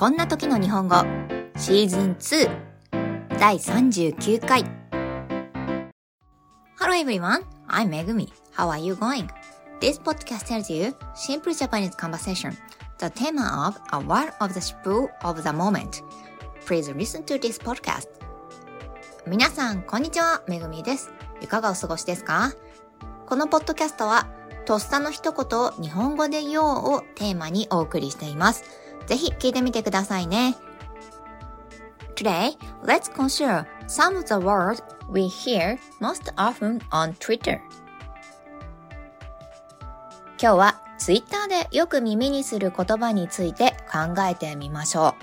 こんな時の日本語シーズン2第39回 Hello everyone, I'm Megumi. How are you going? This podcast tells you simple Japanese conversation, the theme of a word of the spur of the moment. Please listen to this podcast. 皆さん、こんにちは。めぐみです。いかがお過ごしですかこのポッドキャストは、とっさの一言を日本語で言おうをテーマにお送りしています。ぜひ聞いてみてくださいね。Today, let's consider some of the words we hear most often on Twitter. 今日は Twitter でよく耳にする言葉について考えてみましょ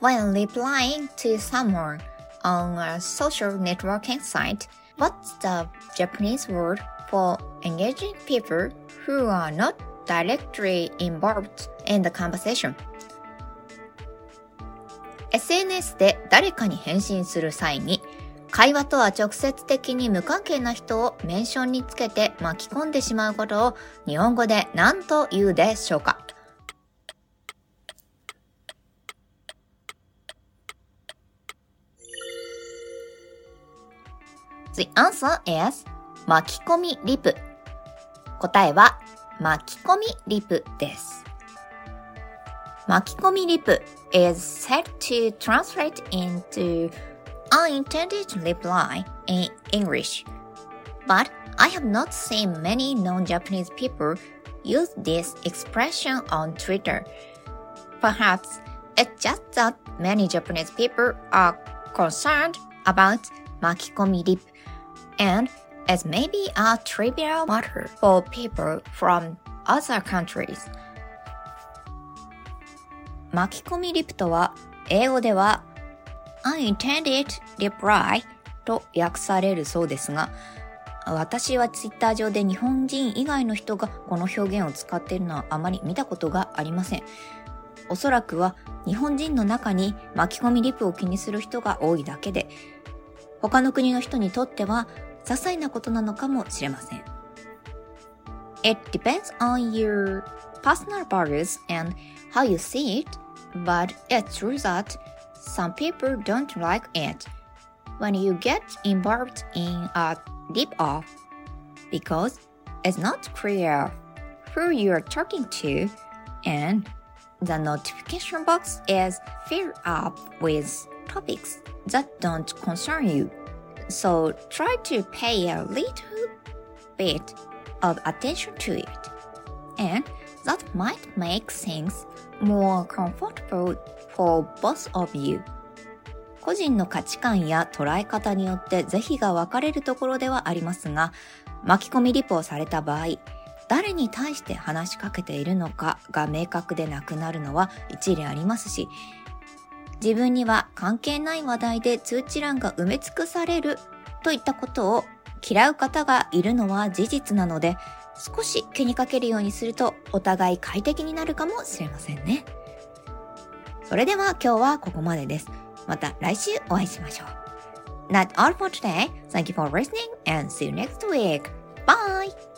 う。When replying to someone on a social networking site, what's the Japanese word for engaging people who are not directly involved in the conversation. SNS で誰かに返信する際に、会話とは直接的に無関係な人をメンションにつけて巻き込んでしまうことを日本語で何と言うでしょうか？The answer is 巻き込みリプ。答えは巻き込みリプです。巻き込みリプ is said to translate into unintended reply in English. But I have not seen many non-Japanese people use this expression on Twitter. Perhaps it's just that many Japanese people are concerned about 巻き込みリプ and as maybe a trivial matter for people from other countries. 巻き込みリプとは英語では unintended reply と訳されるそうですが私はツイッター上で日本人以外の人がこの表現を使っているのはあまり見たことがありません。おそらくは日本人の中に巻き込みリプを気にする人が多いだけで他の国の人にとっては些細なことなのかもしれません。It depends on your personal values and how you see it, but it's true that some people don't like it when you get involved in a deep off because it's not clear who you're talking to and the notification box is filled up with topics that don't concern you. So try to pay a little bit of attention to it. And that might make things more comfortable for both of you. 個人の価値観や捉え方によって是非が分かれるところではありますが、巻き込みリポをされた場合、誰に対して話しかけているのかが明確でなくなるのは一理ありますし、自分には関係ない話題で通知欄が埋め尽くされるといったことを嫌う方がいるのは事実なので、少し気にかけるようにするとお互い快適になるかもしれませんね。それでは今日はここまでです。また来週お会いしましょう。That's all for today. Thank you for listening and see you next week. Bye!